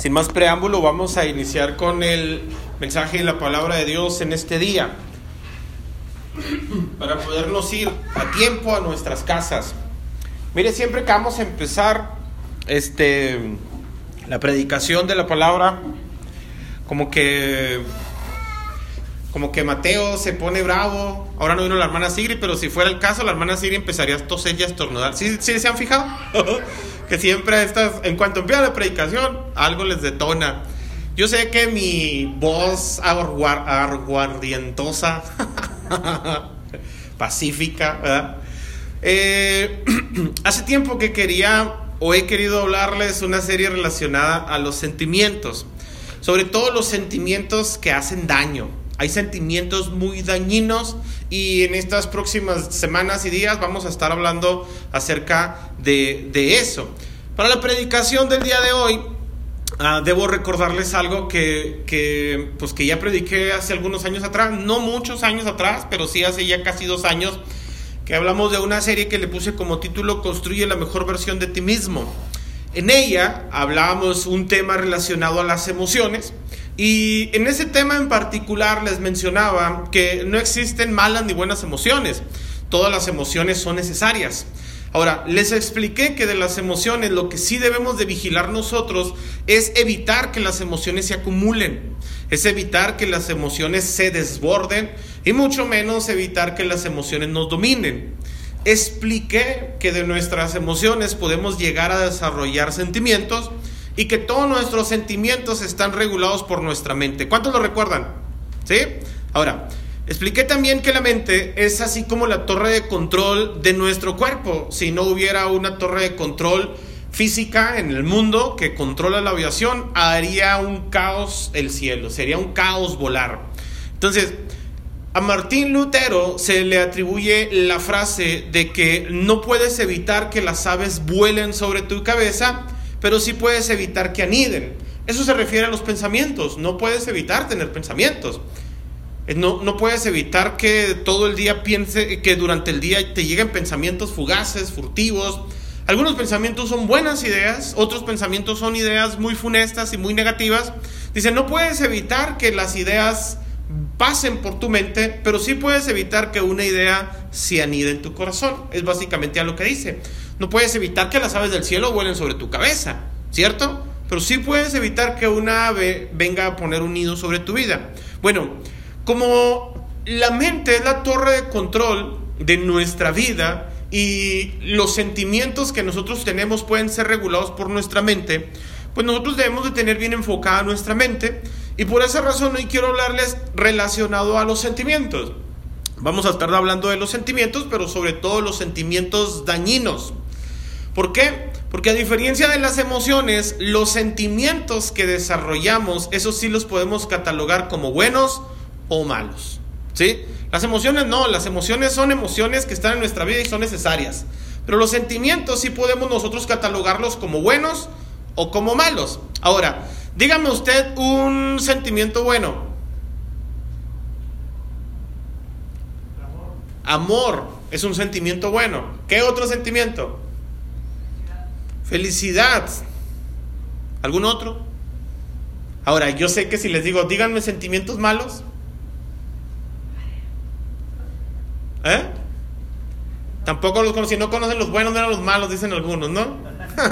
Sin más preámbulo, vamos a iniciar con el mensaje y la palabra de Dios en este día. Para podernos ir a tiempo a nuestras casas. Mire, siempre que vamos a empezar este, la predicación de la palabra, como que como que Mateo se pone bravo. Ahora no vino la hermana Sigri, pero si fuera el caso, la hermana Sigri empezaría a toser y estornudar. ¿Sí, ¿Sí, se han fijado? que siempre estas, en cuanto empieza la predicación, algo les detona. Yo sé que mi voz aguardientosa, pacífica, ¿verdad? Eh, hace tiempo que quería o he querido hablarles una serie relacionada a los sentimientos, sobre todo los sentimientos que hacen daño. Hay sentimientos muy dañinos y en estas próximas semanas y días vamos a estar hablando acerca de, eso. Para la predicación del día de hoy, ah, debo recordarles algo que, que, pues que ya prediqué hace algunos años atrás, no muchos años atrás, pero sí hace ya casi dos años, que hablamos de una serie que le puse como título Construye la mejor versión de ti mismo. En ella hablábamos un tema relacionado a las emociones y en ese tema en particular les mencionaba que no existen malas ni buenas emociones. Todas las emociones son necesarias. Ahora, les expliqué que de las emociones lo que sí debemos de vigilar nosotros es evitar que las emociones se acumulen, es evitar que las emociones se desborden y mucho menos evitar que las emociones nos dominen. Expliqué que de nuestras emociones podemos llegar a desarrollar sentimientos y que todos nuestros sentimientos están regulados por nuestra mente. ¿Cuántos lo recuerdan? ¿Sí? Ahora, expliqué también que la mente es así como la torre de control de nuestro cuerpo. Si no hubiera una torre de control física en el mundo que controla la aviación, haría un caos el cielo, sería un caos volar. Entonces, a Martín Lutero se le atribuye la frase de que no puedes evitar que las aves vuelen sobre tu cabeza, pero sí puedes evitar que aniden. Eso se refiere a los pensamientos. No puedes evitar tener pensamientos. Eh, no, no puedes evitar que todo el día piense, que durante el día te lleguen pensamientos fugaces, furtivos. Algunos pensamientos son buenas ideas, otros pensamientos son ideas muy funestas y muy negativas. Dice, no puedes evitar que las ideas pasen por tu mente, pero sí puedes evitar que una idea se anide en tu corazón. Es básicamente a lo que dice. No puedes evitar que las aves del cielo vuelen sobre tu cabeza, ¿cierto? Pero sí puedes evitar que una ave venga a poner un nido sobre tu vida. Bueno, como la mente es la torre de control de nuestra vida y los sentimientos que nosotros tenemos pueden ser regulados por nuestra mente, pues nosotros debemos de tener bien enfocada nuestra mente y por esa razón hoy quiero hablarles relacionado a los sentimientos. Vamos a estar hablando de los sentimientos, pero sobre todo los sentimientos dañinos. ¿Por qué? Porque a diferencia de las emociones, los sentimientos que desarrollamos, esos sí los podemos catalogar como buenos o malos. ¿Sí? Las emociones no, las emociones son emociones que están en nuestra vida y son necesarias. Pero los sentimientos sí podemos nosotros catalogarlos como buenos o como malos. Ahora, dígame usted un sentimiento bueno. Amor es un sentimiento bueno. ¿Qué otro sentimiento? Felicidad. ¿Algún otro? Ahora, yo sé que si les digo, díganme sentimientos malos. ¿Eh? Tampoco los conocen, no conocen los buenos, no los malos, dicen algunos, ¿no?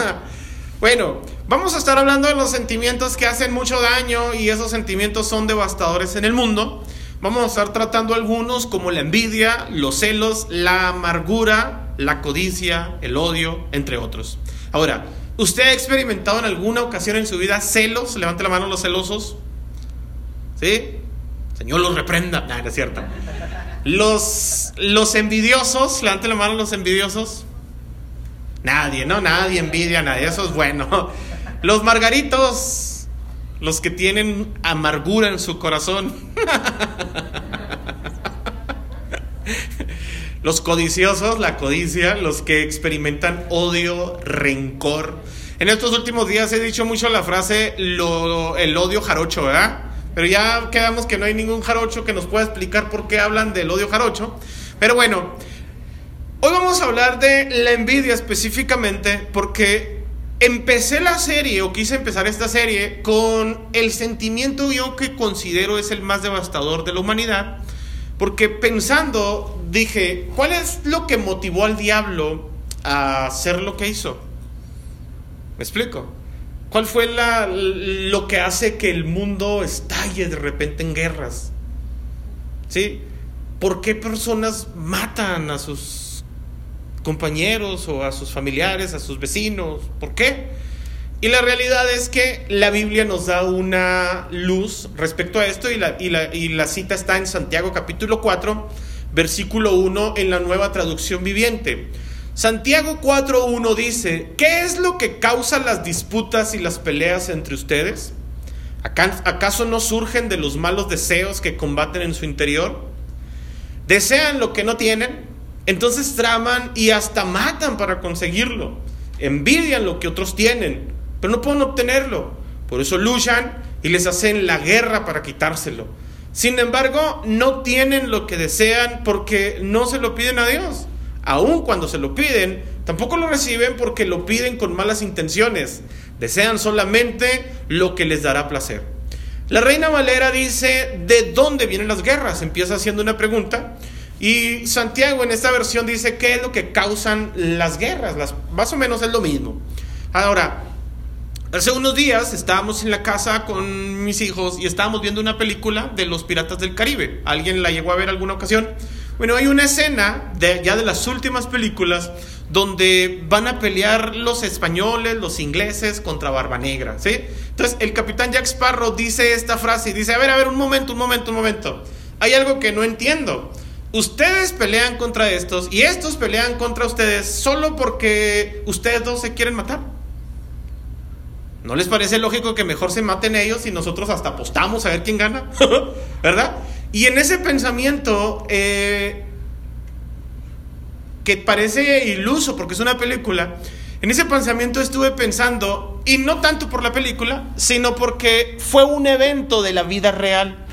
bueno, vamos a estar hablando de los sentimientos que hacen mucho daño y esos sentimientos son devastadores en el mundo. Vamos a estar tratando algunos como la envidia, los celos, la amargura, la codicia, el odio, entre otros. Ahora, ¿usted ha experimentado en alguna ocasión en su vida celos? Levante la mano los celosos. ¿Sí? Señor los reprenda. No, es cierto. Los, los envidiosos, levante la mano los envidiosos. Nadie, no, nadie envidia a nadie, eso es bueno. Los margaritos, los que tienen amargura en su corazón. Los codiciosos, la codicia, los que experimentan odio, rencor. En estos últimos días he dicho mucho la frase el odio jarocho, ¿verdad? Pero ya quedamos que no hay ningún jarocho que nos pueda explicar por qué hablan del odio jarocho. Pero bueno, hoy vamos a hablar de la envidia específicamente porque empecé la serie o quise empezar esta serie con el sentimiento yo que considero es el más devastador de la humanidad, porque pensando dije, ¿cuál es lo que motivó al diablo a hacer lo que hizo? ¿Me explico? ¿Cuál fue la, lo que hace que el mundo estalle de repente en guerras? ¿Sí? ¿Por qué personas matan a sus compañeros o a sus familiares, a sus vecinos? ¿Por qué? Y la realidad es que la Biblia nos da una luz respecto a esto y la, y la, y la cita está en Santiago capítulo 4, versículo 1 en la nueva traducción viviente. Santiago 4.1 dice, ¿qué es lo que causa las disputas y las peleas entre ustedes? ¿Acaso no surgen de los malos deseos que combaten en su interior? Desean lo que no tienen, entonces traman y hasta matan para conseguirlo. Envidian lo que otros tienen, pero no pueden obtenerlo. Por eso luchan y les hacen la guerra para quitárselo. Sin embargo, no tienen lo que desean porque no se lo piden a Dios aun cuando se lo piden, tampoco lo reciben porque lo piden con malas intenciones. Desean solamente lo que les dará placer. La reina Valera dice, ¿de dónde vienen las guerras? Empieza haciendo una pregunta. Y Santiago en esta versión dice, ¿qué es lo que causan las guerras? Las, más o menos es lo mismo. Ahora, hace unos días estábamos en la casa con mis hijos y estábamos viendo una película de los Piratas del Caribe. ¿Alguien la llegó a ver alguna ocasión? Bueno, hay una escena de, ya de las últimas películas donde van a pelear los españoles, los ingleses contra Barba Negra, ¿sí? Entonces el capitán Jack Sparrow dice esta frase y dice, a ver, a ver, un momento, un momento, un momento. Hay algo que no entiendo. Ustedes pelean contra estos y estos pelean contra ustedes solo porque ustedes dos se quieren matar. ¿No les parece lógico que mejor se maten ellos y nosotros hasta apostamos a ver quién gana? ¿Verdad? Y en ese pensamiento, eh, que parece iluso porque es una película, en ese pensamiento estuve pensando, y no tanto por la película, sino porque fue un evento de la vida real,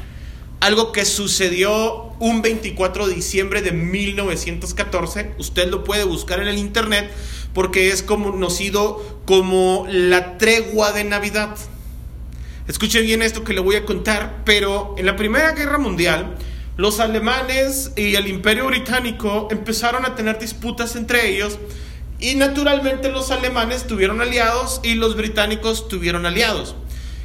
algo que sucedió un 24 de diciembre de 1914, usted lo puede buscar en el internet, porque es conocido como la tregua de Navidad. Escuche bien esto que le voy a contar, pero en la Primera Guerra Mundial, los alemanes y el Imperio Británico empezaron a tener disputas entre ellos y naturalmente los alemanes tuvieron aliados y los británicos tuvieron aliados.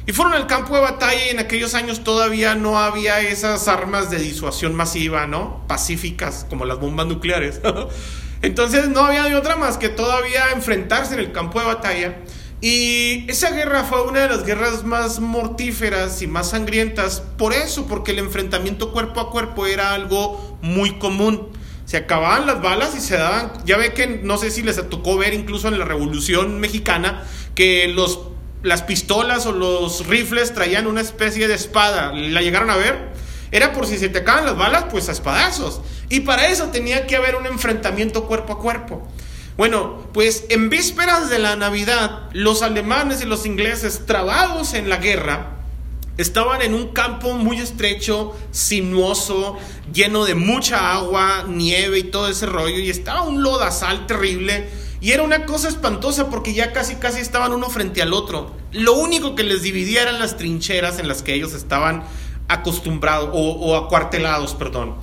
Y fueron al campo de batalla y en aquellos años todavía no había esas armas de disuasión masiva, ¿no? Pacíficas como las bombas nucleares. Entonces no había otra más que todavía enfrentarse en el campo de batalla. Y esa guerra fue una de las guerras más mortíferas y más sangrientas, por eso, porque el enfrentamiento cuerpo a cuerpo era algo muy común. Se acababan las balas y se daban, ya ve que no sé si les tocó ver incluso en la Revolución Mexicana, que los, las pistolas o los rifles traían una especie de espada, ¿la llegaron a ver? Era por si se te acaban las balas, pues a espadazos. Y para eso tenía que haber un enfrentamiento cuerpo a cuerpo. Bueno, pues en vísperas de la Navidad, los alemanes y los ingleses, trabados en la guerra, estaban en un campo muy estrecho, sinuoso, lleno de mucha agua, nieve y todo ese rollo, y estaba un lodazal terrible, y era una cosa espantosa porque ya casi casi estaban uno frente al otro. Lo único que les dividía eran las trincheras en las que ellos estaban acostumbrados o, o acuartelados, perdón.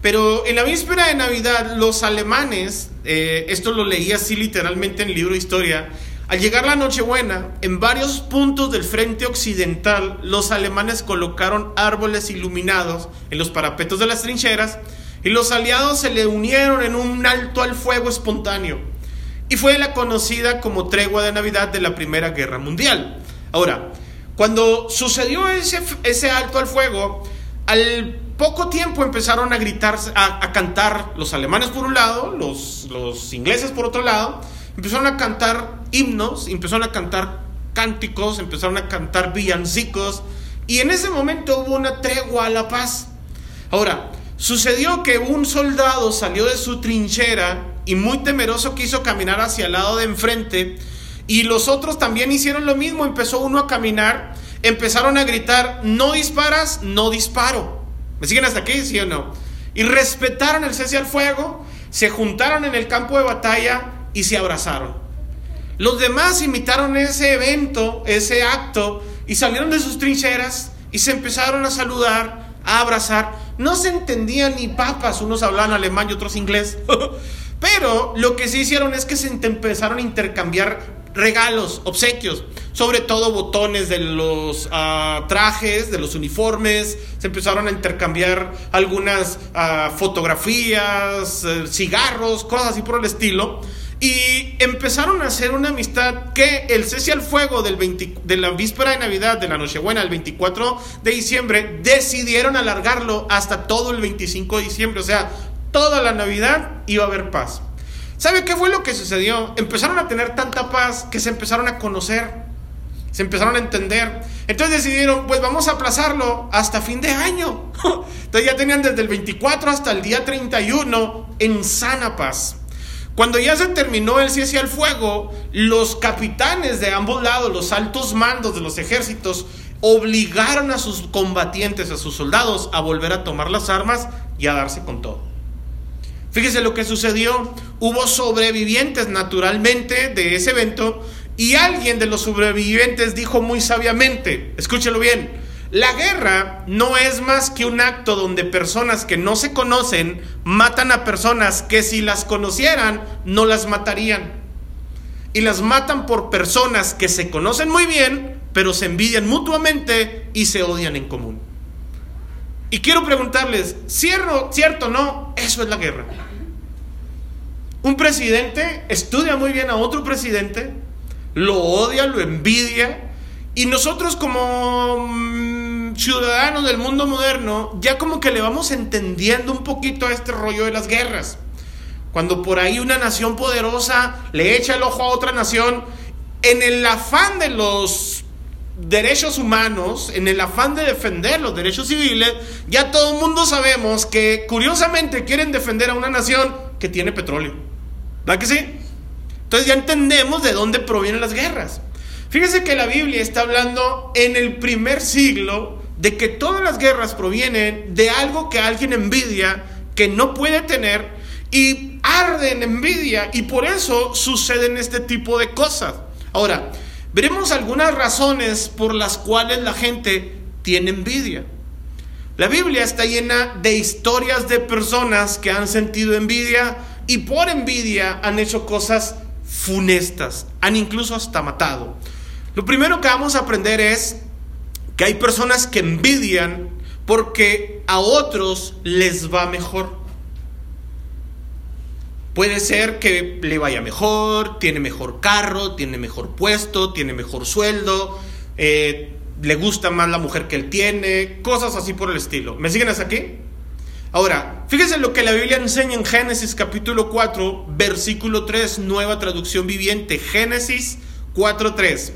Pero en la víspera de Navidad, los alemanes, eh, esto lo leí así literalmente en el libro de historia, al llegar la Nochebuena, en varios puntos del frente occidental, los alemanes colocaron árboles iluminados en los parapetos de las trincheras y los aliados se le unieron en un alto al fuego espontáneo. Y fue la conocida como tregua de Navidad de la Primera Guerra Mundial. Ahora, cuando sucedió ese, ese alto al fuego, al poco tiempo empezaron a gritar, a, cantar los alemanes por un lado, los, los ingleses por otro lado, empezaron a cantar himnos, empezaron a cantar cánticos, empezaron a cantar villancicos, y en ese momento hubo una tregua a la paz. Ahora, sucedió que un soldado salió de su trinchera y muy temeroso quiso caminar hacia el lado de enfrente, y los otros también hicieron lo mismo, empezó uno a caminar, empezaron a gritar, no disparas, no disparo. ¿Me siguen hasta aquí, sí o no? Y respetaron el cese al fuego, se juntaron en el campo de batalla y se abrazaron. Los demás imitaron ese evento, ese acto, y salieron de sus trincheras y se empezaron a saludar, a abrazar. No se entendían ni papas, unos hablaban alemán y otros inglés. Pero lo que sí hicieron es que se empezaron a intercambiar regalos, obsequios, sobre todo botones de los ah, trajes, de los uniformes, se empezaron a intercambiar algunas ah, fotografías, eh, cigarros, cosas así por el estilo. Y empezaron a hacer una amistad que el cese al fuego del de la víspera de Navidad, de la Nochebuena, el 24 de diciembre, decidieron alargarlo hasta todo el 25 de diciembre. O sea, toda la Navidad iba a haber paz. ¿Sabe qué fue lo que sucedió? Empezaron a tener tanta paz que se empezaron a conocer, se empezaron a entender. Entonces decidieron, pues vamos a aplazarlo hasta fin de año. Entonces ya tenían desde el 24 hasta el día 31 en sana paz. Cuando ya se terminó el cese al fuego, los capitanes de ambos lados, los altos mandos de los ejércitos, obligaron a sus combatientes, a sus soldados, a volver a tomar las armas y a darse con todo. Fíjese lo que sucedió. Hubo sobrevivientes naturalmente de ese evento y alguien de los sobrevivientes dijo muy sabiamente, escúchelo bien, la guerra no es más que un acto donde personas que no se conocen matan a personas que si las conocieran no las matarían. Y las matan por personas que se conocen muy bien, pero se envidian mutuamente y se odian en común. Y quiero preguntarles, ¿cierto, cierto o no? Eso es la guerra. Un presidente estudia muy bien a otro presidente, lo odia, lo envidia, y nosotros como mm, ciudadanos del mundo moderno, ya como que le vamos entendiendo un poquito a este rollo de las guerras. Cuando por ahí una nación poderosa le echa el ojo a otra nación, en el afán de los derechos humanos, en el afán de defender los derechos civiles, ya todo el mundo sabemos que curiosamente quieren defender a una nación que tiene petróleo. ¿Verdad que sí? Entonces ya entendemos de dónde provienen las guerras. Fíjese que la Biblia está hablando en el primer siglo de que todas las guerras provienen de algo que alguien envidia, que no puede tener y arde en envidia y por eso suceden este tipo de cosas. Ahora, veremos algunas razones por las cuales la gente tiene envidia. La Biblia está llena de historias de personas que han sentido envidia y por envidia han hecho cosas funestas, han incluso hasta matado. Lo primero que vamos a aprender es que hay personas que envidian porque a otros les va mejor. Puede ser que le vaya mejor, tiene mejor carro, tiene mejor puesto, tiene mejor sueldo, eh, le gusta más la mujer que él tiene, cosas así por el estilo. ¿Me siguen hasta aquí? Ahora, fíjense lo que la Biblia enseña en Génesis capítulo 4, versículo 3, nueva traducción viviente. Génesis 4, 3.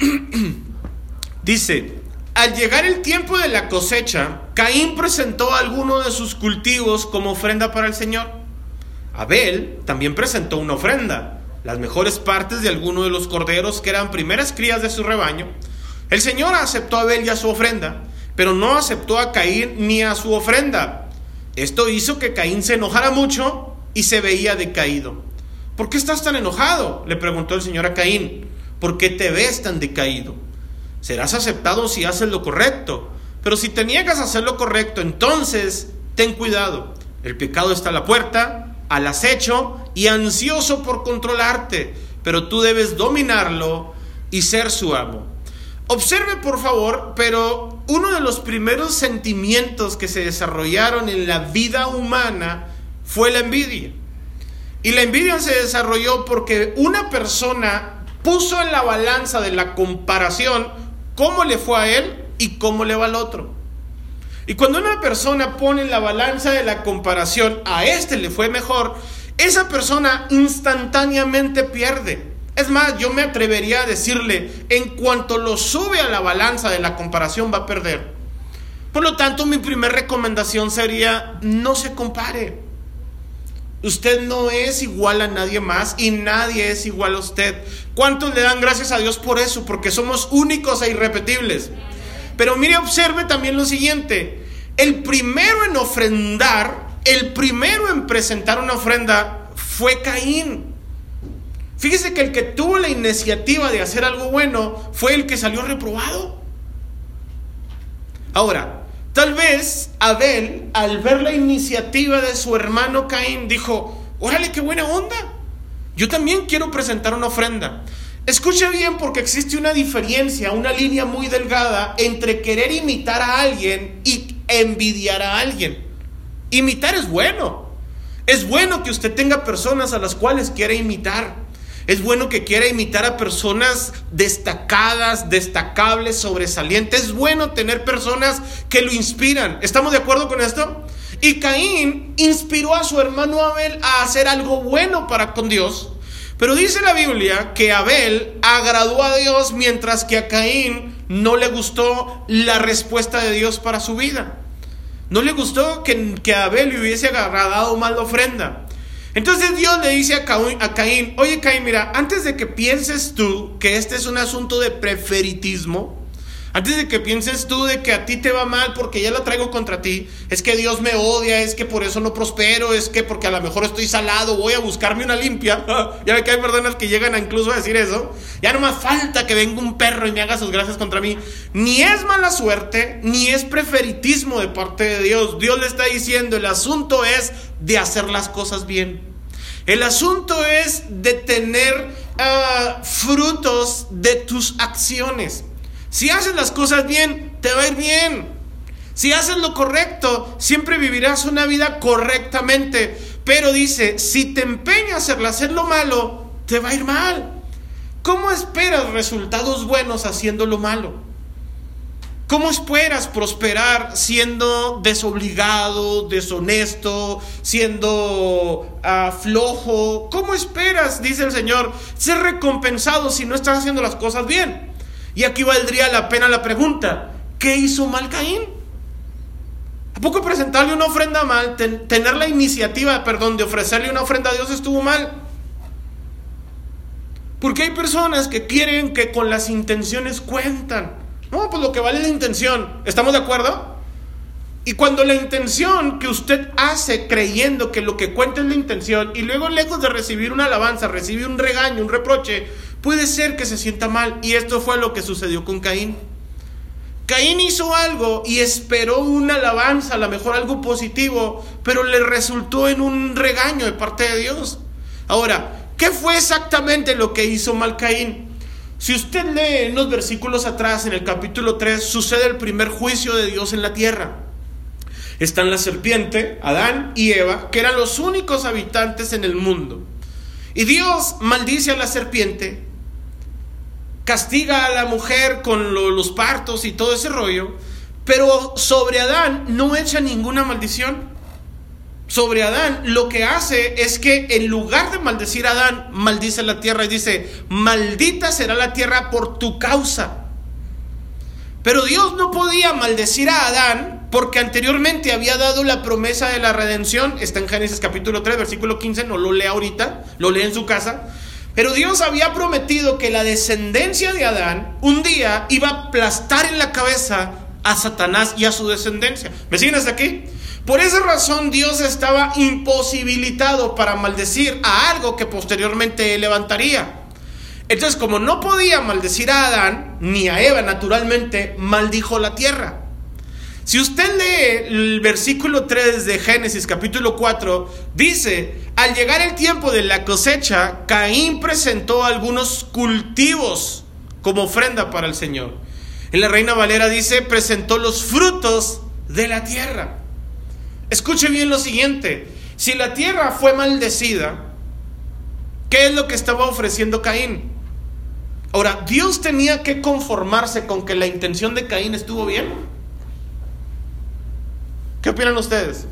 Dice, al llegar el tiempo de la cosecha, Caín presentó alguno de sus cultivos como ofrenda para el Señor. Abel también presentó una ofrenda, las mejores partes de alguno de los corderos que eran primeras crías de su rebaño. El Señor aceptó a Abel y a su ofrenda, pero no aceptó a Caín ni a su ofrenda. Esto hizo que Caín se enojara mucho y se veía decaído. ¿Por qué estás tan enojado? le preguntó el Señor a Caín. ¿Por qué te ves tan decaído? Serás aceptado si haces lo correcto, pero si te niegas a hacer lo correcto, entonces ten cuidado. El pecado está a la puerta, al acecho y ansioso por controlarte, pero tú debes dominarlo y ser su amo. Observe por favor, pero uno de los primeros sentimientos que se desarrollaron en la vida humana fue la envidia. Y la envidia se desarrolló porque una persona puso en la balanza de la comparación cómo le fue a él y cómo le va al otro. Y cuando una persona pone en la balanza de la comparación a este le fue mejor, esa persona instantáneamente pierde. Es más, yo me atrevería a decirle, en cuanto lo sube a la balanza de la comparación va a perder. Por lo tanto, mi primera recomendación sería, no se compare. Usted no es igual a nadie más y nadie es igual a usted. ¿Cuántos le dan gracias a Dios por eso? Porque somos únicos e irrepetibles. Pero mire, observe también lo siguiente. El primero en ofrendar, el primero en presentar una ofrenda fue Caín. Fíjese que el que tuvo la iniciativa de hacer algo bueno fue el que salió reprobado. Ahora, tal vez Abel, al ver la iniciativa de su hermano Caín, dijo, órale, qué buena onda. Yo también quiero presentar una ofrenda. Escuche bien porque existe una diferencia, una línea muy delgada entre querer imitar a alguien y envidiar a alguien. Imitar es bueno. Es bueno que usted tenga personas a las cuales quiere imitar. Es bueno que quiera imitar a personas destacadas, destacables, sobresalientes. Es bueno tener personas que lo inspiran. ¿Estamos de acuerdo con esto? Y Caín inspiró a su hermano Abel a hacer algo bueno para con Dios. Pero dice la Biblia que Abel agradó a Dios mientras que a Caín no le gustó la respuesta de Dios para su vida. No le gustó que, que Abel le hubiese agradado mal la ofrenda. Entonces Dios le dice a Caín, oye Caín, mira, antes de que pienses tú que este es un asunto de preferitismo, antes de que pienses tú de que a ti te va mal porque ya la traigo contra ti, es que Dios me odia, es que por eso no prospero, es que porque a lo mejor estoy salado, voy a buscarme una limpia. ya ve que hay personas que llegan a incluso a decir eso. Ya no más falta que venga un perro y me haga sus gracias contra mí. Ni es mala suerte, ni es preferitismo de parte de Dios. Dios le está diciendo, el asunto es de hacer las cosas bien. El asunto es de tener ah, frutos de tus acciones. Si haces las cosas bien, te va a ir bien. Si haces lo correcto, siempre vivirás una vida correctamente. Pero dice, si te empeñas en hacer lo malo, te va a ir mal. ¿Cómo esperas resultados buenos haciendo lo malo? ¿Cómo esperas prosperar siendo desobligado, deshonesto, siendo ah, flojo? ¿Cómo esperas, dice el Señor, ser recompensado si no estás haciendo las cosas bien? Y aquí valdría la pena la pregunta, ¿qué hizo mal Caín? ¿A poco presentarle una ofrenda mal, tener la iniciativa, perdón, de ofrecerle una ofrenda a Dios estuvo mal? Porque hay personas que quieren que con las intenciones cuentan. No, pues lo que vale la intención. ¿Estamos de acuerdo? Y cuando la intención que usted hace creyendo que lo que cuenta es la intención y luego lejos de recibir una alabanza, recibe un regaño, un reproche, puede ser que se sienta mal. Y esto fue lo que sucedió con Caín. Caín hizo algo y esperó una alabanza, a lo mejor algo positivo, pero le resultó en un regaño de parte de Dios. Ahora, ¿qué fue exactamente lo que hizo mal Caín? Si usted lee unos versículos atrás, en el capítulo 3, sucede el primer juicio de Dios en la tierra. Están la serpiente, Adán y Eva, que eran los únicos habitantes en el mundo. Y Dios maldice a la serpiente castiga a la mujer con los partos y todo ese rollo, pero sobre Adán no echa ninguna maldición. Sobre Adán lo que hace es que en lugar de maldecir a Adán, maldice la tierra y dice, maldita será la tierra por tu causa. Pero Dios no podía maldecir a Adán porque anteriormente había dado la promesa de la redención. Está en Génesis capítulo 3, versículo 15, no lo lee ahorita, lo lee en su casa. Pero Dios había prometido que la descendencia de Adán un día iba a aplastar en la cabeza a Satanás y a su descendencia. ¿Me siguen hasta aquí? Por esa razón Dios estaba imposibilitado para maldecir a algo que posteriormente levantaría. Entonces, como no podía maldecir a Adán ni a Eva naturalmente, maldijo la tierra. Si usted lee el versículo 3 de Génesis capítulo 4, dice, al llegar el tiempo de la cosecha, Caín presentó algunos cultivos como ofrenda para el Señor. En la Reina Valera dice, presentó los frutos de la tierra. Escuche bien lo siguiente, si la tierra fue maldecida, ¿qué es lo que estaba ofreciendo Caín? Ahora, ¿Dios tenía que conformarse con que la intención de Caín estuvo bien? ¿Qué opinan ustedes?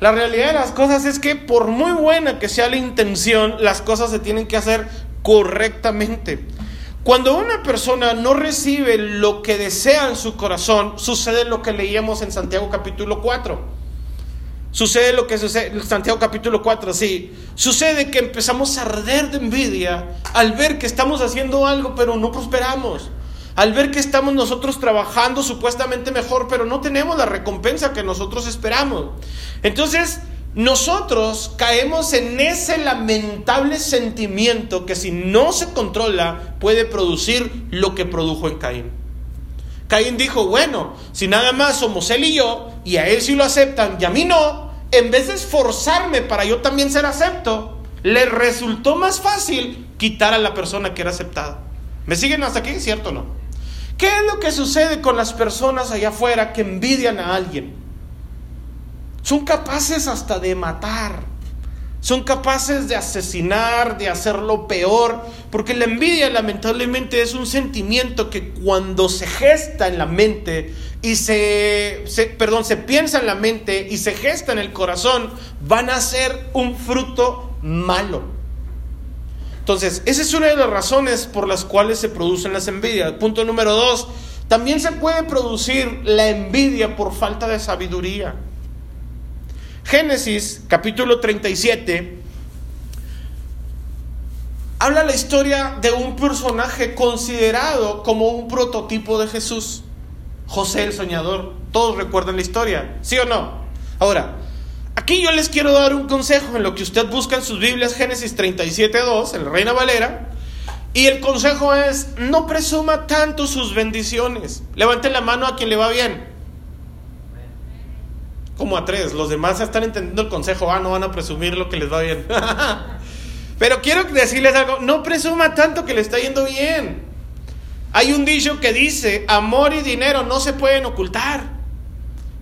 La realidad de las cosas es que por muy buena que sea la intención, las cosas se tienen que hacer correctamente. Cuando una persona no recibe lo que desea en su corazón, sucede lo que leíamos en Santiago capítulo 4. Sucede lo que sucede en Santiago capítulo 4, sí. Sucede que empezamos a arder de envidia al ver que estamos haciendo algo pero no prosperamos al ver que estamos nosotros trabajando supuestamente mejor, pero no tenemos la recompensa que nosotros esperamos. Entonces, nosotros caemos en ese lamentable sentimiento que si no se controla puede producir lo que produjo en Caín. Caín dijo, bueno, si nada más somos él y yo, y a él sí lo aceptan y a mí no, en vez de esforzarme para yo también ser acepto, le resultó más fácil quitar a la persona que era aceptada. ¿Me siguen hasta aquí? ¿Cierto o no? ¿Qué es lo que sucede con las personas allá afuera que envidian a alguien? Son capaces hasta de matar. Son capaces de asesinar, de hacerlo peor, porque la envidia lamentablemente es un sentimiento que cuando se gesta en la mente y se, se, perdón, se piensa en la mente y se gesta en el corazón, van a ser un fruto malo. Entonces, esa es una de las razones por las cuales se producen las envidias. Punto número dos, también se puede producir la envidia por falta de sabiduría. Génesis capítulo 37 habla la historia de un personaje considerado como un prototipo de Jesús, José el soñador. Todos recuerdan la historia, ¿sí o no? Ahora, Aquí yo les quiero dar un consejo en lo que usted busca en sus Biblias, Génesis 37.2, en la Reina Valera. Y el consejo es, no presuma tanto sus bendiciones. Levante la mano a quien le va bien. Como a tres, los demás están entendiendo el consejo, ah, no van a presumir lo que les va bien. Pero quiero decirles algo, no presuma tanto que le está yendo bien. Hay un dicho que dice, amor y dinero no se pueden ocultar,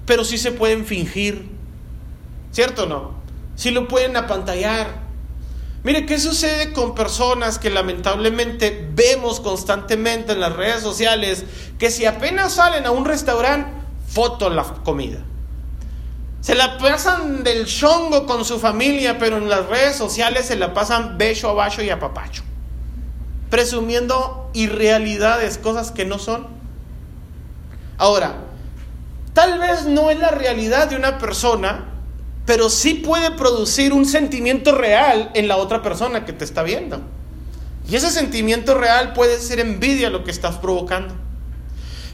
pero sí se pueden fingir. ¿Cierto o no? Si lo pueden apantallar. Mire, ¿qué sucede con personas que lamentablemente vemos constantemente en las redes sociales que si apenas salen a un restaurante, foto la comida? Se la pasan del chongo con su familia, pero en las redes sociales se la pasan becho, abajo y apapacho. Presumiendo irrealidades, cosas que no son. Ahora, tal vez no es la realidad de una persona, pero sí puede producir un sentimiento real en la otra persona que te está viendo. Y ese sentimiento real puede ser envidia lo que estás provocando.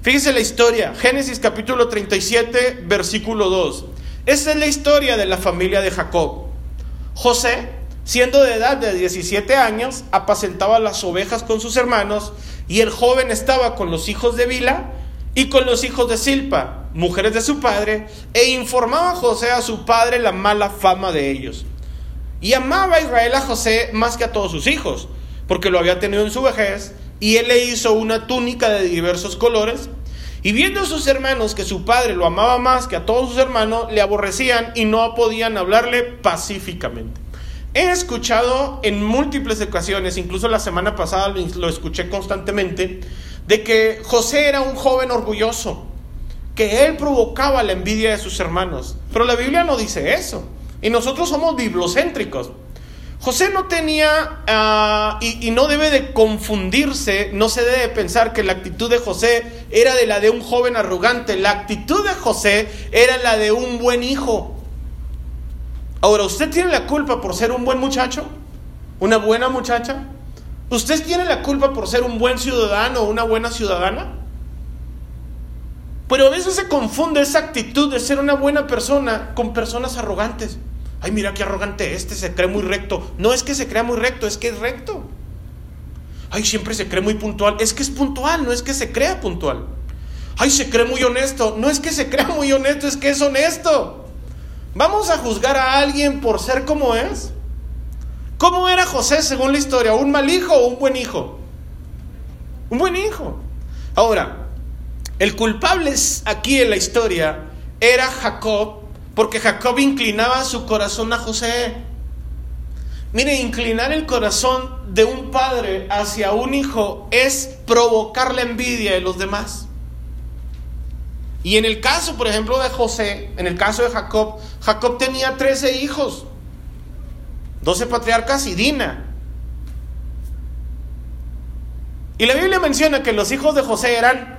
Fíjese la historia, Génesis capítulo 37, versículo 2. Esta es la historia de la familia de Jacob. José, siendo de edad de 17 años, apacentaba las ovejas con sus hermanos y el joven estaba con los hijos de Bila y con los hijos de Silpa, mujeres de su padre, e informaba a José a su padre la mala fama de ellos. Y amaba a Israel a José más que a todos sus hijos, porque lo había tenido en su vejez, y él le hizo una túnica de diversos colores. Y viendo a sus hermanos que su padre lo amaba más que a todos sus hermanos, le aborrecían y no podían hablarle pacíficamente. He escuchado en múltiples ocasiones, incluso la semana pasada lo escuché constantemente, de que José era un joven orgulloso, que él provocaba la envidia de sus hermanos. Pero la Biblia no dice eso. Y nosotros somos bibliocéntricos. José no tenía, ah, y, y, no debe de confundirse, no se debe pensar que la actitud de José era de la de un joven arrogante. La actitud de José era la de un buen hijo. Ahora, ¿usted tiene la culpa por ser un buen muchacho? ¿Una buena muchacha? ¿Usted tiene la culpa por ser un buen ciudadano o una buena ciudadana? Pero a veces se confunde esa actitud de ser una buena persona con personas arrogantes. Ay, mira qué arrogante este, se cree muy recto. No es que se crea muy recto, es que es recto. Ay, siempre se cree muy puntual. Es que es puntual, no es que se crea puntual. Ay, se cree muy honesto. No es que se crea muy honesto, es que es honesto. ¿Vamos a juzgar a alguien por ser como es? ¿Cómo era José según la historia? ¿Un mal hijo o un buen hijo? Un buen hijo. Ahora, el culpable aquí en la historia era Jacob, porque Jacob inclinaba su corazón a José. Mire, inclinar el corazón de un padre hacia un hijo es provocar la envidia de los demás. Y en el caso, por ejemplo, de José, en el caso de Jacob, Jacob tenía 13 hijos. 12 patriarcas y Dina. Y la Biblia menciona que los hijos de José eran,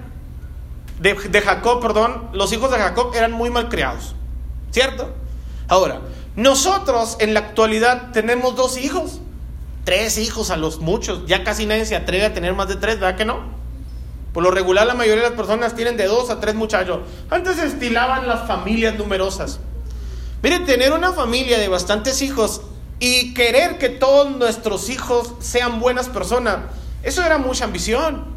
de, Jacob, perdón, los hijos de Jacob eran muy mal criados. ¿Cierto? Ahora, nosotros en la actualidad tenemos dos hijos, tres hijos a los muchos. Ya casi nadie se atreve a tener más de tres, ¿verdad que no? Por lo regular la mayoría de las personas tienen de dos a tres muchachos. Antes se estilaban las familias numerosas. Mire, tener una familia de bastantes hijos y querer que todos nuestros hijos sean buenas personas, eso era mucha ambición.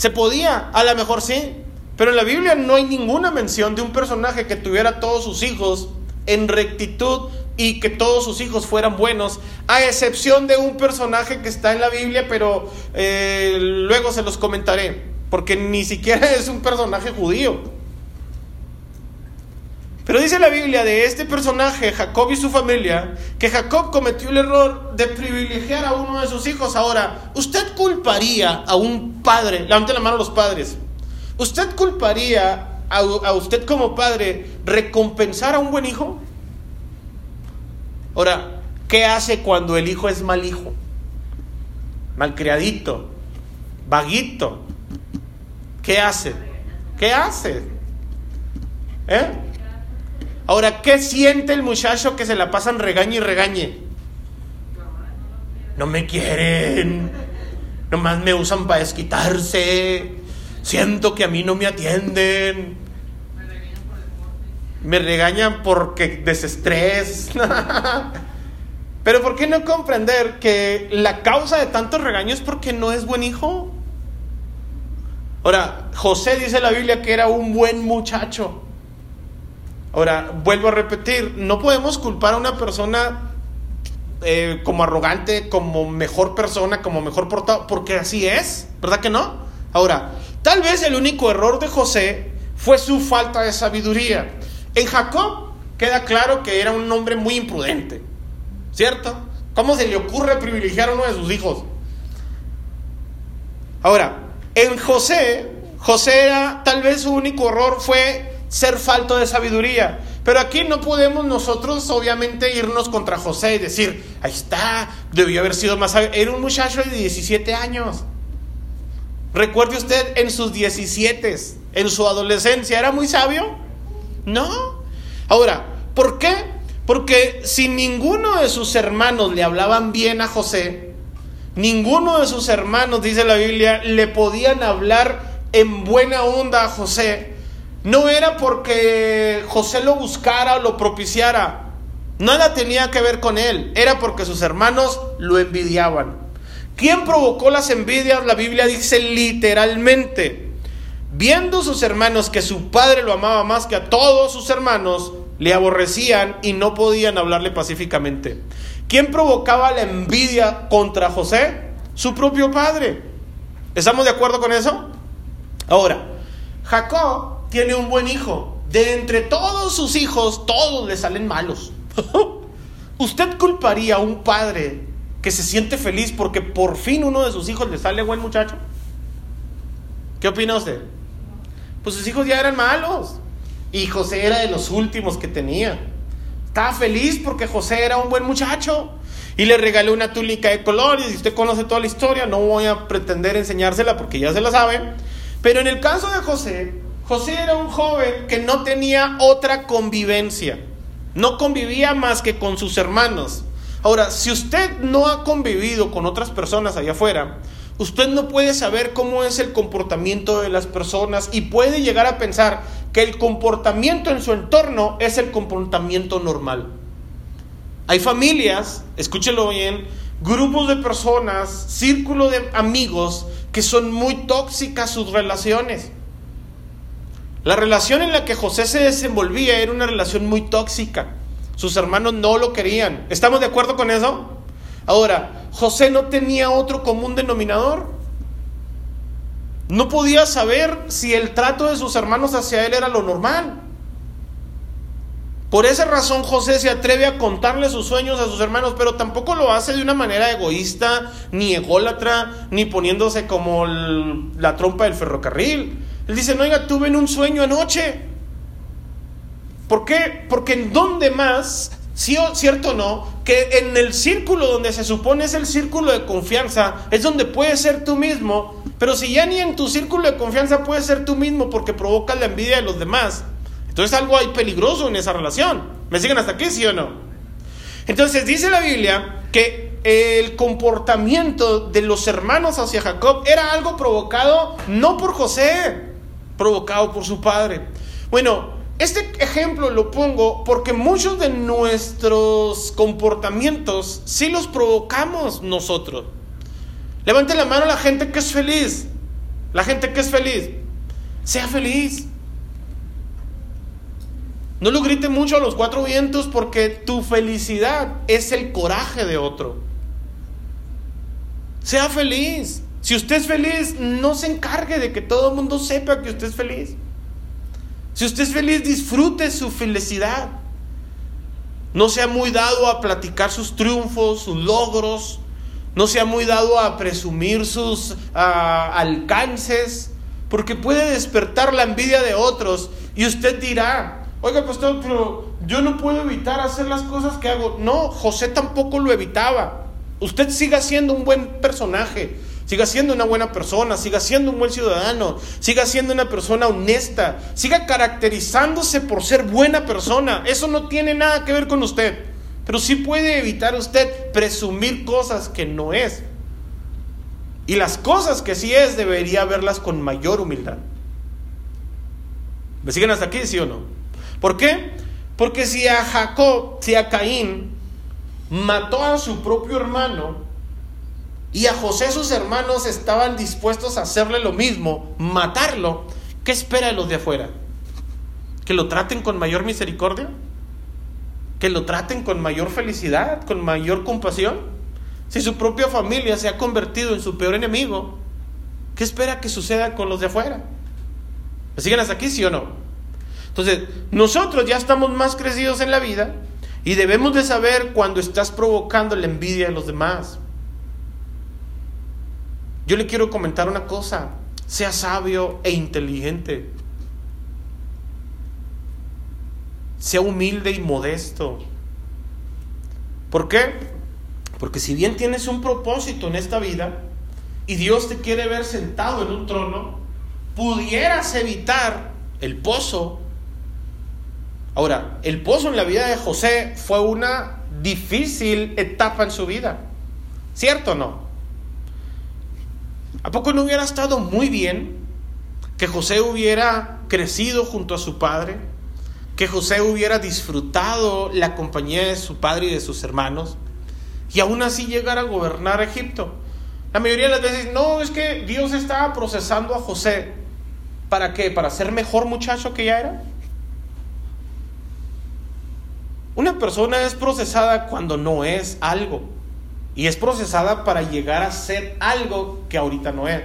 Se podía, a lo mejor sí, pero en la Biblia no hay ninguna mención de un personaje que tuviera todos sus hijos en rectitud y que todos sus hijos fueran buenos, a excepción de un personaje que está en la Biblia, pero eh, luego se los comentaré, porque ni siquiera es un personaje judío. Pero dice la Biblia de este personaje, Jacob y su familia, que Jacob cometió el error de privilegiar a uno de sus hijos. Ahora, ¿usted culparía a un padre? Levante la mano a los padres. ¿Usted culparía a, a usted como padre recompensar a un buen hijo? Ahora, ¿qué hace cuando el hijo es mal hijo? Malcriadito, vaguito. ¿Qué hace? ¿Qué hace? ¿Eh? Ahora, ¿qué siente el muchacho que se la pasan regañe y regañe? No me quieren. Nomás me usan para desquitarse. Siento que a mí no me atienden. Me regañan porque desestrés. Pero ¿por qué no comprender que la causa de tantos regaños es porque no es buen hijo? Ahora, José dice en la Biblia que era un buen muchacho. Ahora, vuelvo a repetir, no podemos culpar a una persona eh, como arrogante, como mejor persona, como mejor portado, porque así es, ¿verdad que no? Ahora, tal vez el único error de José fue su falta de sabiduría. En Jacob queda claro que era un hombre muy imprudente, ¿cierto? ¿Cómo se le ocurre privilegiar a uno de sus hijos? Ahora, en José, José era, tal vez su único error fue ser falto de sabiduría. Pero aquí no podemos nosotros obviamente irnos contra José y decir, ahí está, debió haber sido más sabio. Era un muchacho de 17 años. Recuerde usted en sus 17, en su adolescencia, ¿era muy sabio? No. Ahora, ¿por qué? Porque si ninguno de sus hermanos le hablaban bien a José, ninguno de sus hermanos, dice la Biblia, le podían hablar en buena onda a José, no era porque José lo buscara o lo propiciara. Nada tenía que ver con él. Era porque sus hermanos lo envidiaban. ¿Quién provocó las envidias? La Biblia dice literalmente. Viendo sus hermanos que su padre lo amaba más que a todos sus hermanos, le aborrecían y no podían hablarle pacíficamente. ¿Quién provocaba la envidia contra José? Su propio padre. ¿Estamos de acuerdo con eso? Ahora, Jacob tiene un buen hijo. De entre todos sus hijos, todos le salen malos. ¿Usted culparía a un padre que se siente feliz porque por fin uno de sus hijos le sale buen muchacho? ¿Qué opina usted? Pues sus hijos ya eran malos. Y José era de los últimos que tenía. Estaba feliz porque José era un buen muchacho. Y le regaló una túnica de colores. Y usted conoce toda la historia. No voy a pretender enseñársela porque ya se la sabe. Pero en el caso de José, José era un joven que no tenía otra convivencia. No convivía más que con sus hermanos. Ahora, si usted no ha convivido con otras personas allá afuera, usted no puede saber cómo es el comportamiento de las personas y puede llegar a pensar que el comportamiento en su entorno es el comportamiento normal. Hay familias, escúchelo bien, grupos de personas, círculo de amigos que son muy tóxicas sus relaciones. La relación en la que José se desenvolvía era una relación muy tóxica. Sus hermanos no lo querían. ¿Estamos de acuerdo con eso? Ahora, José no tenía otro común denominador. No podía saber si el trato de sus hermanos hacia él era lo normal. Por esa razón José se atreve a contarle sus sueños a sus hermanos, pero tampoco lo hace de una manera egoísta, ni ególatra, ni poniéndose como la trompa del ferrocarril. Dice, no, oiga, tuve un sueño anoche. ¿Por qué? Porque en donde más, cierto o no, que en el círculo donde se supone es el círculo de confianza, es donde puedes ser tú mismo, pero si ya ni en tu círculo de confianza puedes ser tú mismo porque provocas la envidia de los demás, entonces algo hay peligroso en esa relación. ¿Me siguen hasta aquí, sí o no? Entonces dice la Biblia que el comportamiento de los hermanos hacia Jacob era algo provocado no por José, provocado por su padre. Bueno, este ejemplo lo pongo porque muchos de nuestros comportamientos sí los provocamos nosotros. Levante la mano la gente que es feliz. La gente que es feliz. Sea feliz. No lo grite mucho a los cuatro vientos porque tu felicidad es el coraje de otro. Sea feliz. Si usted es feliz, no se encargue de que todo el mundo sepa que usted es feliz. Si usted es feliz, disfrute su felicidad. No sea muy dado a platicar sus triunfos, sus logros. No sea muy dado a presumir sus ah, alcances, porque puede despertar la envidia de otros. Y usted dirá, oiga, pastor, pero yo no puedo evitar hacer las cosas que hago. No, José tampoco lo evitaba. Usted siga siendo un buen personaje siga siendo una buena persona, siga siendo un buen ciudadano, siga siendo una persona honesta, siga caracterizándose por ser buena persona. Eso no tiene nada que ver con usted, pero sí puede evitar usted presumir cosas que no es. Y las cosas que sí es debería verlas con mayor humildad. ¿Me siguen hasta aquí, sí o no? ¿Por qué? Porque si a Jacob, si a Caín mató a su propio hermano, y a José sus hermanos estaban dispuestos a hacerle lo mismo, matarlo. ¿Qué espera de los de afuera? ¿Que lo traten con mayor misericordia? ¿Que lo traten con mayor felicidad, con mayor compasión? Si su propia familia se ha convertido en su peor enemigo, ¿qué espera que suceda con los de afuera? ¿Me siguen hasta aquí, sí o no? Entonces, nosotros ya estamos más crecidos en la vida y debemos de saber cuando estás provocando la envidia de los demás yo le quiero comentar una cosa, sea sabio e inteligente. Sea humilde y modesto. ¿Por qué? Porque si bien tienes un propósito en esta vida y Dios te quiere ver sentado en un trono, pudieras evitar el pozo. Ahora, el pozo en la vida de José fue una difícil etapa en su vida. ¿Cierto o no? ¿A poco no hubiera estado muy bien que José hubiera crecido junto a su padre? Que José hubiera disfrutado la compañía de su padre y de sus hermanos y aún así llegar a gobernar Egipto. La mayoría de las veces, no, es que Dios estaba procesando a José. ¿Para qué? ¿Para ser mejor muchacho que ya era? Una persona es procesada cuando no es algo y es procesada para llegar a ser algo que ahorita no es.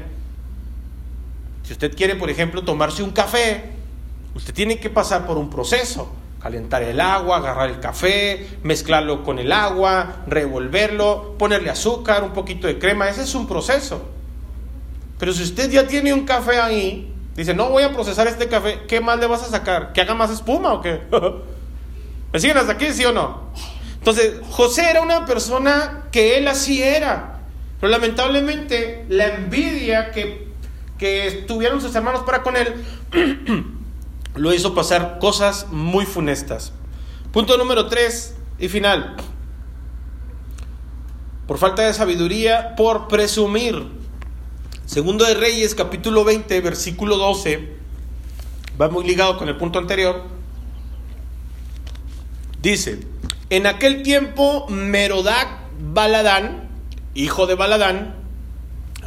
Si usted quiere, por ejemplo, tomarse un café, usted tiene que pasar por un proceso. Calentar el agua, agarrar el café, mezclarlo con el agua, revolverlo, ponerle azúcar, un poquito de crema. Ese es un proceso. Pero si usted ya tiene un café ahí, dice, no voy a procesar este café, ¿qué más le vas a sacar? ¿Que haga más espuma o qué? ¿Me siguen hasta aquí, sí o no? Entonces, José era una persona que él así era. Pero lamentablemente la envidia que, que tuvieron sus hermanos para con él lo hizo pasar cosas muy funestas. Punto número 3 y final. Por falta de sabiduría, por presumir. Segundo de Reyes, capítulo 20, versículo 12. Va muy ligado con el punto anterior. Dice, en aquel tiempo, Merodac Baladán, hijo de Baladán,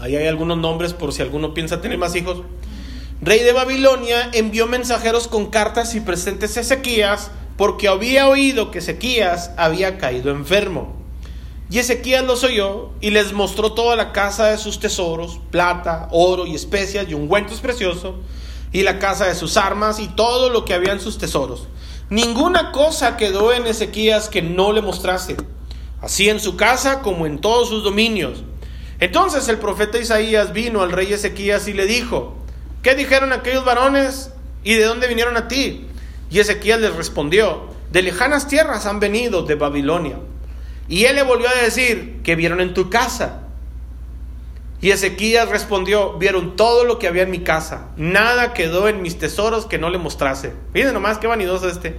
ahí hay algunos nombres por si alguno piensa tener más hijos, rey de Babilonia, envió mensajeros con cartas y presentes a Ezequías, porque había oído que Ezequías había caído enfermo. Y Ezequías los oyó y les mostró toda la casa de sus tesoros, plata, oro y especias y ungüentos preciosos, y la casa de sus armas y todo lo que había en sus tesoros. Ninguna cosa quedó en Ezequías que no le mostrase, así en su casa como en todos sus dominios. Entonces el profeta Isaías vino al rey Ezequías y le dijo, ¿qué dijeron aquellos varones y de dónde vinieron a ti? Y Ezequías les respondió, de lejanas tierras han venido de Babilonia. Y él le volvió a decir, ¿qué vieron en tu casa? Y Ezequías respondió, vieron todo lo que había en mi casa, nada quedó en mis tesoros que no le mostrase. Miren nomás qué vanidoso este.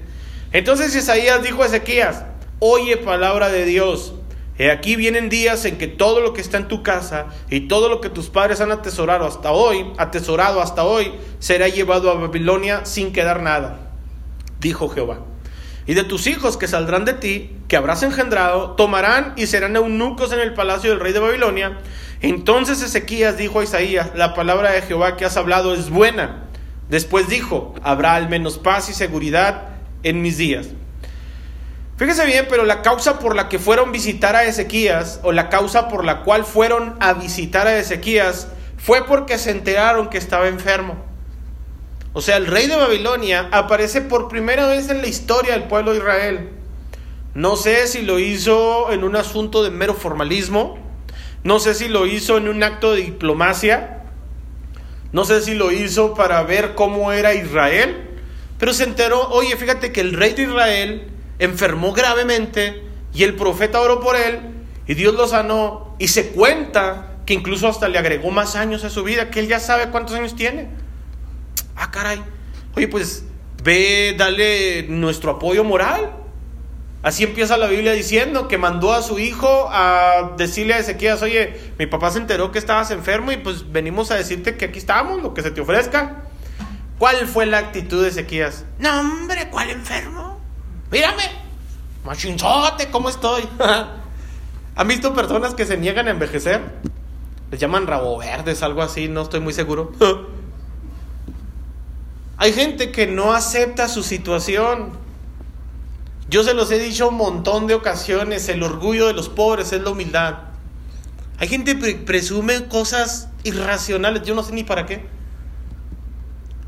Entonces Isaías dijo a Ezequías, oye palabra de Dios, He aquí vienen días en que todo lo que está en tu casa y todo lo que tus padres han atesorado hasta hoy, atesorado hasta hoy, será llevado a Babilonia sin quedar nada. dijo Jehová. Y de tus hijos que saldrán de ti, que habrás engendrado, tomarán y serán eunucos en el palacio del rey de Babilonia. Entonces Ezequías dijo a Isaías, la palabra de Jehová que has hablado es buena. Después dijo, habrá al menos paz y seguridad en mis días. Fíjese bien, pero la causa por la que fueron visitar a Ezequías, o la causa por la cual fueron a visitar a Ezequías, fue porque se enteraron que estaba enfermo. O sea, el rey de Babilonia aparece por primera vez en la historia del pueblo de Israel. No sé si lo hizo en un asunto de mero formalismo, no sé si lo hizo en un acto de diplomacia, no sé si lo hizo para ver cómo era Israel, pero se enteró, oye, fíjate que el rey de Israel enfermó gravemente y el profeta oró por él y Dios lo sanó y se cuenta que incluso hasta le agregó más años a su vida, que él ya sabe cuántos años tiene. Ah, caray. Oye, pues ve, dale nuestro apoyo moral. Así empieza la Biblia diciendo que mandó a su hijo a decirle a Ezequías, oye, mi papá se enteró que estabas enfermo y pues venimos a decirte que aquí estamos, lo que se te ofrezca. ¿Cuál fue la actitud de Ezequías? No, hombre, ¿cuál enfermo? Mírame, machinzote, ¿cómo estoy? ¿Han visto personas que se niegan a envejecer? Les llaman rabo verdes, algo así, no estoy muy seguro. Hay gente que no acepta su situación. Yo se los he dicho un montón de ocasiones, el orgullo de los pobres es la humildad. Hay gente que presume cosas irracionales, yo no sé ni para qué.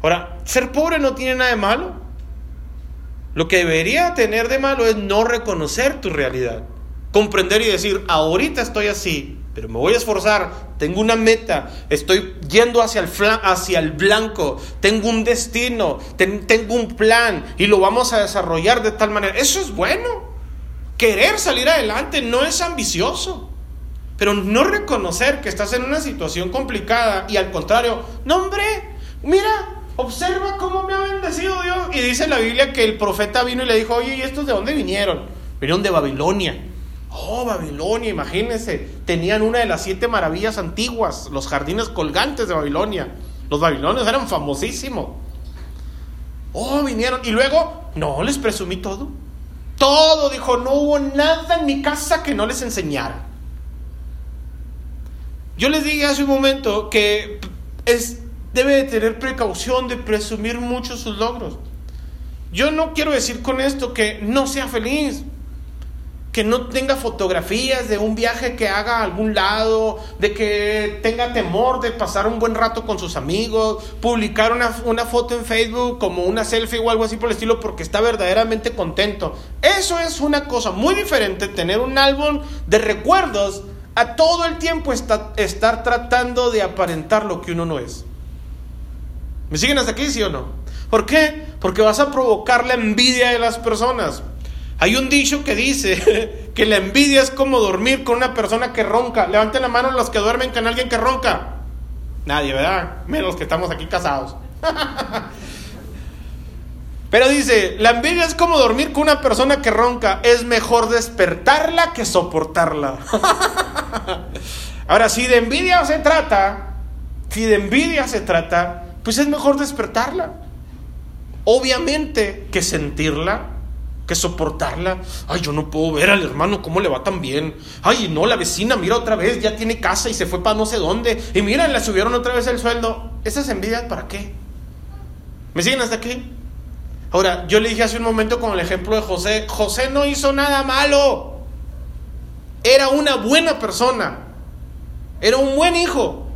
Ahora, ser pobre no tiene nada de malo. Lo que debería tener de malo es no reconocer tu realidad. Comprender y decir, ahorita estoy así, pero me voy a esforzar, tengo una meta, estoy yendo hacia el, hacia el blanco, tengo un destino, tengo un plan y lo vamos a desarrollar de tal manera. Eso es bueno. Querer salir adelante no es ambicioso, pero no reconocer que estás en una situación complicada y al contrario, no hombre, mira, observa cómo me ha bendecido Dios. Y dice la Biblia que el profeta vino y le dijo, oye, ¿y estos de dónde vinieron? Vinieron de Babilonia. Oh, Babilonia, imagínense, tenían una de las siete maravillas antiguas, los jardines colgantes de Babilonia. Los babilonios eran famosísimos. Oh, vinieron. Y luego, no, les presumí todo. Todo, dijo, no hubo nada en mi casa que no les enseñara. Yo les dije hace un momento que es, debe de tener precaución de presumir mucho sus logros. Yo no quiero decir con esto que no sea feliz que no tenga fotografías de un viaje que haga a algún lado, de que tenga temor de pasar un buen rato con sus amigos, publicar una, una, foto en Facebook como una selfie o algo así por el estilo porque está verdaderamente contento. Eso es una cosa muy diferente, tener un álbum de recuerdos a todo el tiempo estar tratando de aparentar lo que uno no es. ¿Me siguen hasta aquí, sí o no? ¿Por qué? Porque vas a provocar la envidia de las personas. Hay un dicho que dice que la envidia es como dormir con una persona que ronca. Levanten la mano los que duermen con alguien que ronca. Nadie, ¿verdad? Menos los que estamos aquí casados. Pero dice, la envidia es como dormir con una persona que ronca. Es mejor despertarla que soportarla. Ahora, si de envidia se trata, si de envidia se trata, pues es mejor despertarla. Obviamente que sentirla que soportarla. Ay, yo no puedo ver al hermano cómo le va tan bien. Ay, no, la vecina, mira otra vez, ya tiene casa y se fue para no sé dónde. Y mira, le subieron otra vez el sueldo. ¿Esas envidias para qué? ¿Me siguen hasta aquí? Ahora, yo le dije hace un momento con el ejemplo de José, José no hizo nada malo. Era una buena persona. Era un buen hijo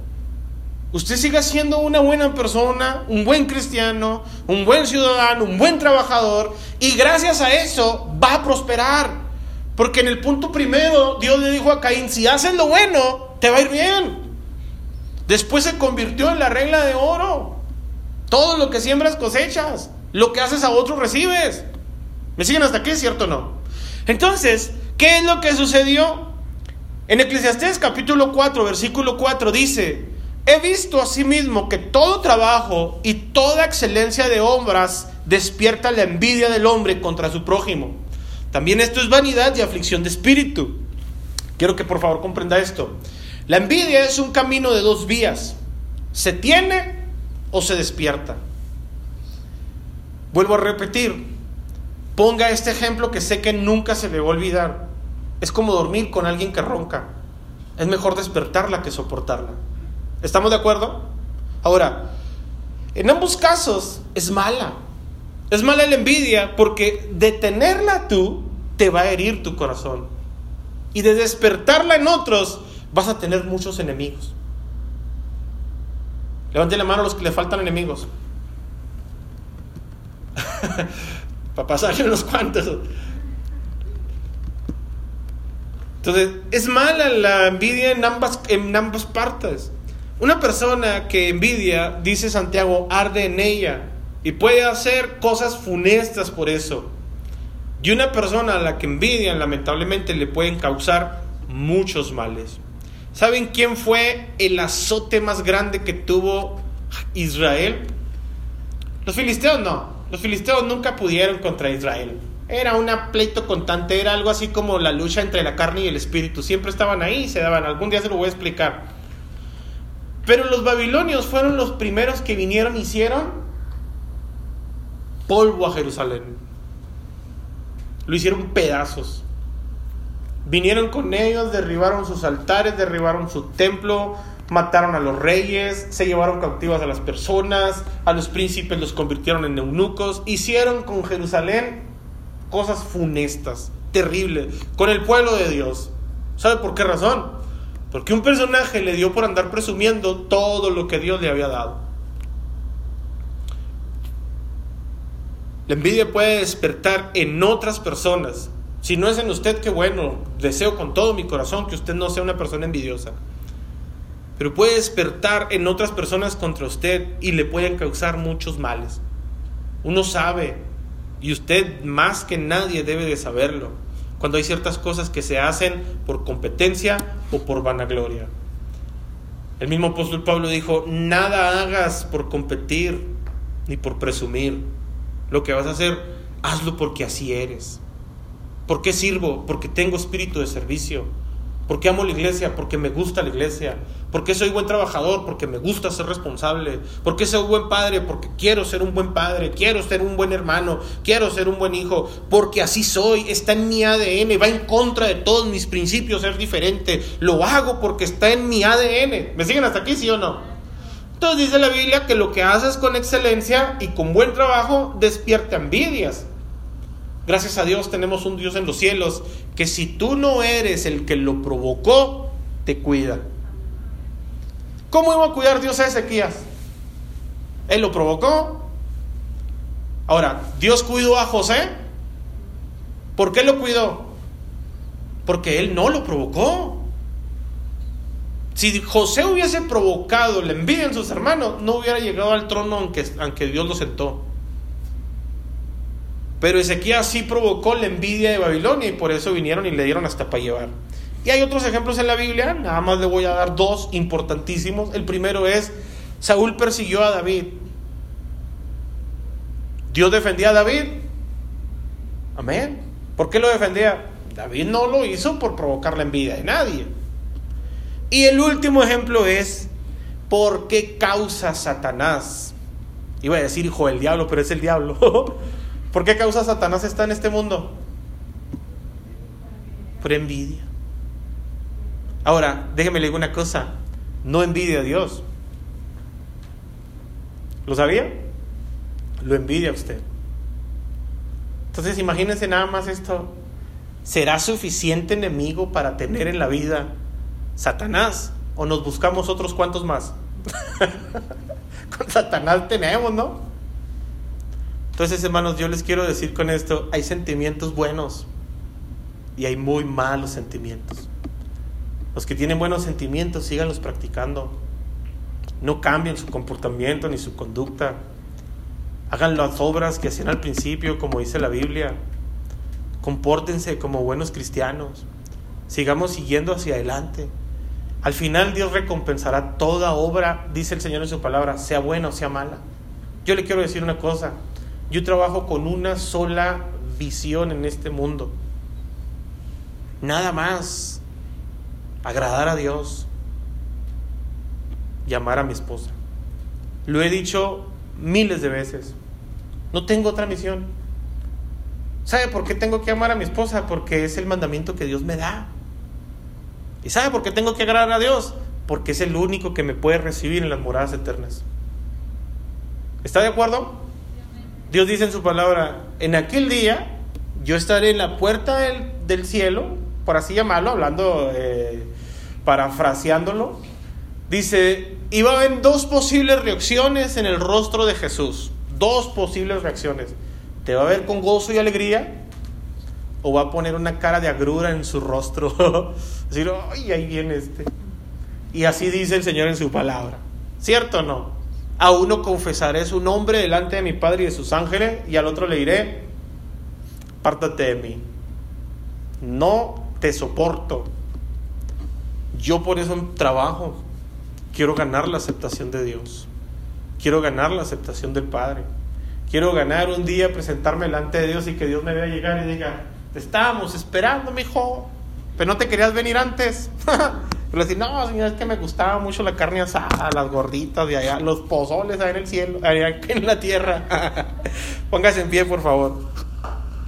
usted siga siendo una buena persona, un buen cristiano, un buen ciudadano, un buen trabajador, y gracias a eso va a prosperar. Porque en el punto primero Dios le dijo a Caín, si haces lo bueno, te va a ir bien. Después se convirtió en la regla de oro. Todo lo que siembras cosechas, lo que haces a otros recibes. ¿Me siguen hasta aquí, cierto o no? Entonces, ¿qué es lo que sucedió? En Eclesiastés capítulo 4, versículo 4 dice, He visto asimismo que todo trabajo y toda excelencia de obras despierta la envidia del hombre contra su prójimo. También esto es vanidad y aflicción de espíritu. Quiero que por favor comprenda esto. La envidia es un camino de dos vías. Se tiene o se despierta. Vuelvo a repetir. Ponga este ejemplo que sé que nunca se le va a olvidar. Es como dormir con alguien que ronca. Es mejor despertarla que soportarla. ¿Estamos de acuerdo? Ahora, en ambos casos es mala. Es mala la envidia porque detenerla tú te va a herir tu corazón. Y de despertarla en otros vas a tener muchos enemigos. Levante la mano a los que le faltan enemigos. Para pasarle unos cuantos. Entonces, es mala la envidia en ambas, en ambas partes. Una persona que envidia, dice Santiago, arde en ella y puede hacer cosas funestas por eso. Y una persona a la que envidian, lamentablemente, le pueden causar muchos males. ¿Saben quién fue el azote más grande que tuvo Israel? Los filisteos no. Los filisteos nunca pudieron contra Israel. Era un pleito constante, era algo así como la lucha entre la carne y el espíritu. Siempre estaban ahí se daban. Algún día se lo voy a explicar. Pero los babilonios fueron los primeros que vinieron y hicieron polvo a Jerusalén. Lo hicieron pedazos. Vinieron con ellos, derribaron sus altares, derribaron su templo, mataron a los reyes, se llevaron cautivas a las personas, a los príncipes los convirtieron en eunucos, hicieron con Jerusalén cosas funestas, terribles, con el pueblo de Dios. ¿Sabe por qué razón? Porque un personaje le dio por andar presumiendo todo lo que Dios le había dado. La envidia puede despertar en otras personas si no es en usted, qué bueno. Deseo con todo mi corazón que usted no sea una persona envidiosa. Pero puede despertar en otras personas contra usted y le pueden causar muchos males. Uno sabe, y usted más que nadie debe de saberlo, cuando hay ciertas cosas que se hacen por competencia o por vanagloria. El mismo apóstol Pablo dijo, nada hagas por competir ni por presumir. Lo que vas a hacer, hazlo porque así eres. ¿Por qué sirvo? Porque tengo espíritu de servicio. ¿Por qué amo la iglesia? Porque me gusta la iglesia. ¿Por qué soy buen trabajador? Porque me gusta ser responsable. ¿Por qué soy buen padre? Porque quiero ser un buen padre. Quiero ser un buen hermano. Quiero ser un buen hijo. Porque así soy. Está en mi ADN. Va en contra de todos mis principios ser diferente. Lo hago porque está en mi ADN. ¿Me siguen hasta aquí, sí o no? Entonces dice la Biblia que lo que haces con excelencia y con buen trabajo despierta envidias. Gracias a Dios tenemos un Dios en los cielos que si tú no eres el que lo provocó, te cuida. ¿Cómo iba a cuidar Dios a Ezequías? Él lo provocó. Ahora, Dios cuidó a José. ¿Por qué lo cuidó? Porque él no lo provocó. Si José hubiese provocado la envidia en sus hermanos, no hubiera llegado al trono aunque, aunque Dios lo sentó. Pero Ezequías sí provocó la envidia de Babilonia y por eso vinieron y le dieron hasta para llevar. Y hay otros ejemplos en la Biblia, nada más le voy a dar dos importantísimos. El primero es, Saúl persiguió a David. Dios defendía a David. Amén. ¿Por qué lo defendía? David no lo hizo por provocar la envidia de nadie. Y el último ejemplo es, ¿por qué causa Satanás? Iba a decir hijo del diablo, pero es el diablo. ¿Por qué causa Satanás está en este mundo? Por envidia. Ahora, déjeme le digo una cosa, no envidia a Dios. ¿Lo sabía? Lo envidia a usted. Entonces imagínense nada más esto. ¿Será suficiente enemigo para tener en la vida Satanás? ¿O nos buscamos otros cuantos más? Con Satanás tenemos, ¿no? Entonces, hermanos, yo les quiero decir con esto, hay sentimientos buenos y hay muy malos sentimientos. Los que tienen buenos sentimientos, síganlos practicando. No cambien su comportamiento ni su conducta. Hagan las obras que hacían al principio, como dice la Biblia. Compórtense como buenos cristianos. Sigamos siguiendo hacia adelante. Al final Dios recompensará toda obra, dice el Señor en su palabra, sea buena o sea mala. Yo le quiero decir una cosa, yo trabajo con una sola visión en este mundo. Nada más. Agradar a Dios y amar a mi esposa. Lo he dicho miles de veces. No tengo otra misión. ¿Sabe por qué tengo que amar a mi esposa? Porque es el mandamiento que Dios me da. ¿Y sabe por qué tengo que agradar a Dios? Porque es el único que me puede recibir en las moradas eternas. ¿Está de acuerdo? Dios dice en su palabra, en aquel día yo estaré en la puerta del, cielo, por así llamarlo, hablando, eh, parafraseándolo. Dice, va a haber dos posibles reacciones en el rostro de Jesús. Dos posibles reacciones. ¿Te va a ver con gozo y alegría? ¿O va a poner una cara de agrura en su rostro? Decir, ay, ahí viene este. Y así dice el Señor en su palabra. ¿Cierto o no? A uno confesaré su nombre delante de mi Padre y de sus ángeles, y al otro le diré, pártate de mí. No te soporto. Yo por eso trabajo. Quiero ganar la aceptación de Dios. Quiero ganar la aceptación del Padre. Quiero ganar un día, presentarme delante de Dios y que Dios me vea llegar y diga, te estábamos esperando, mi hijo, pero no te querías venir antes. Pero decir, no, señor, es que me gustaba mucho la carne asada, las gorditas de allá, los pozoles allá en el cielo, allá en la tierra. Póngase en pie, por favor.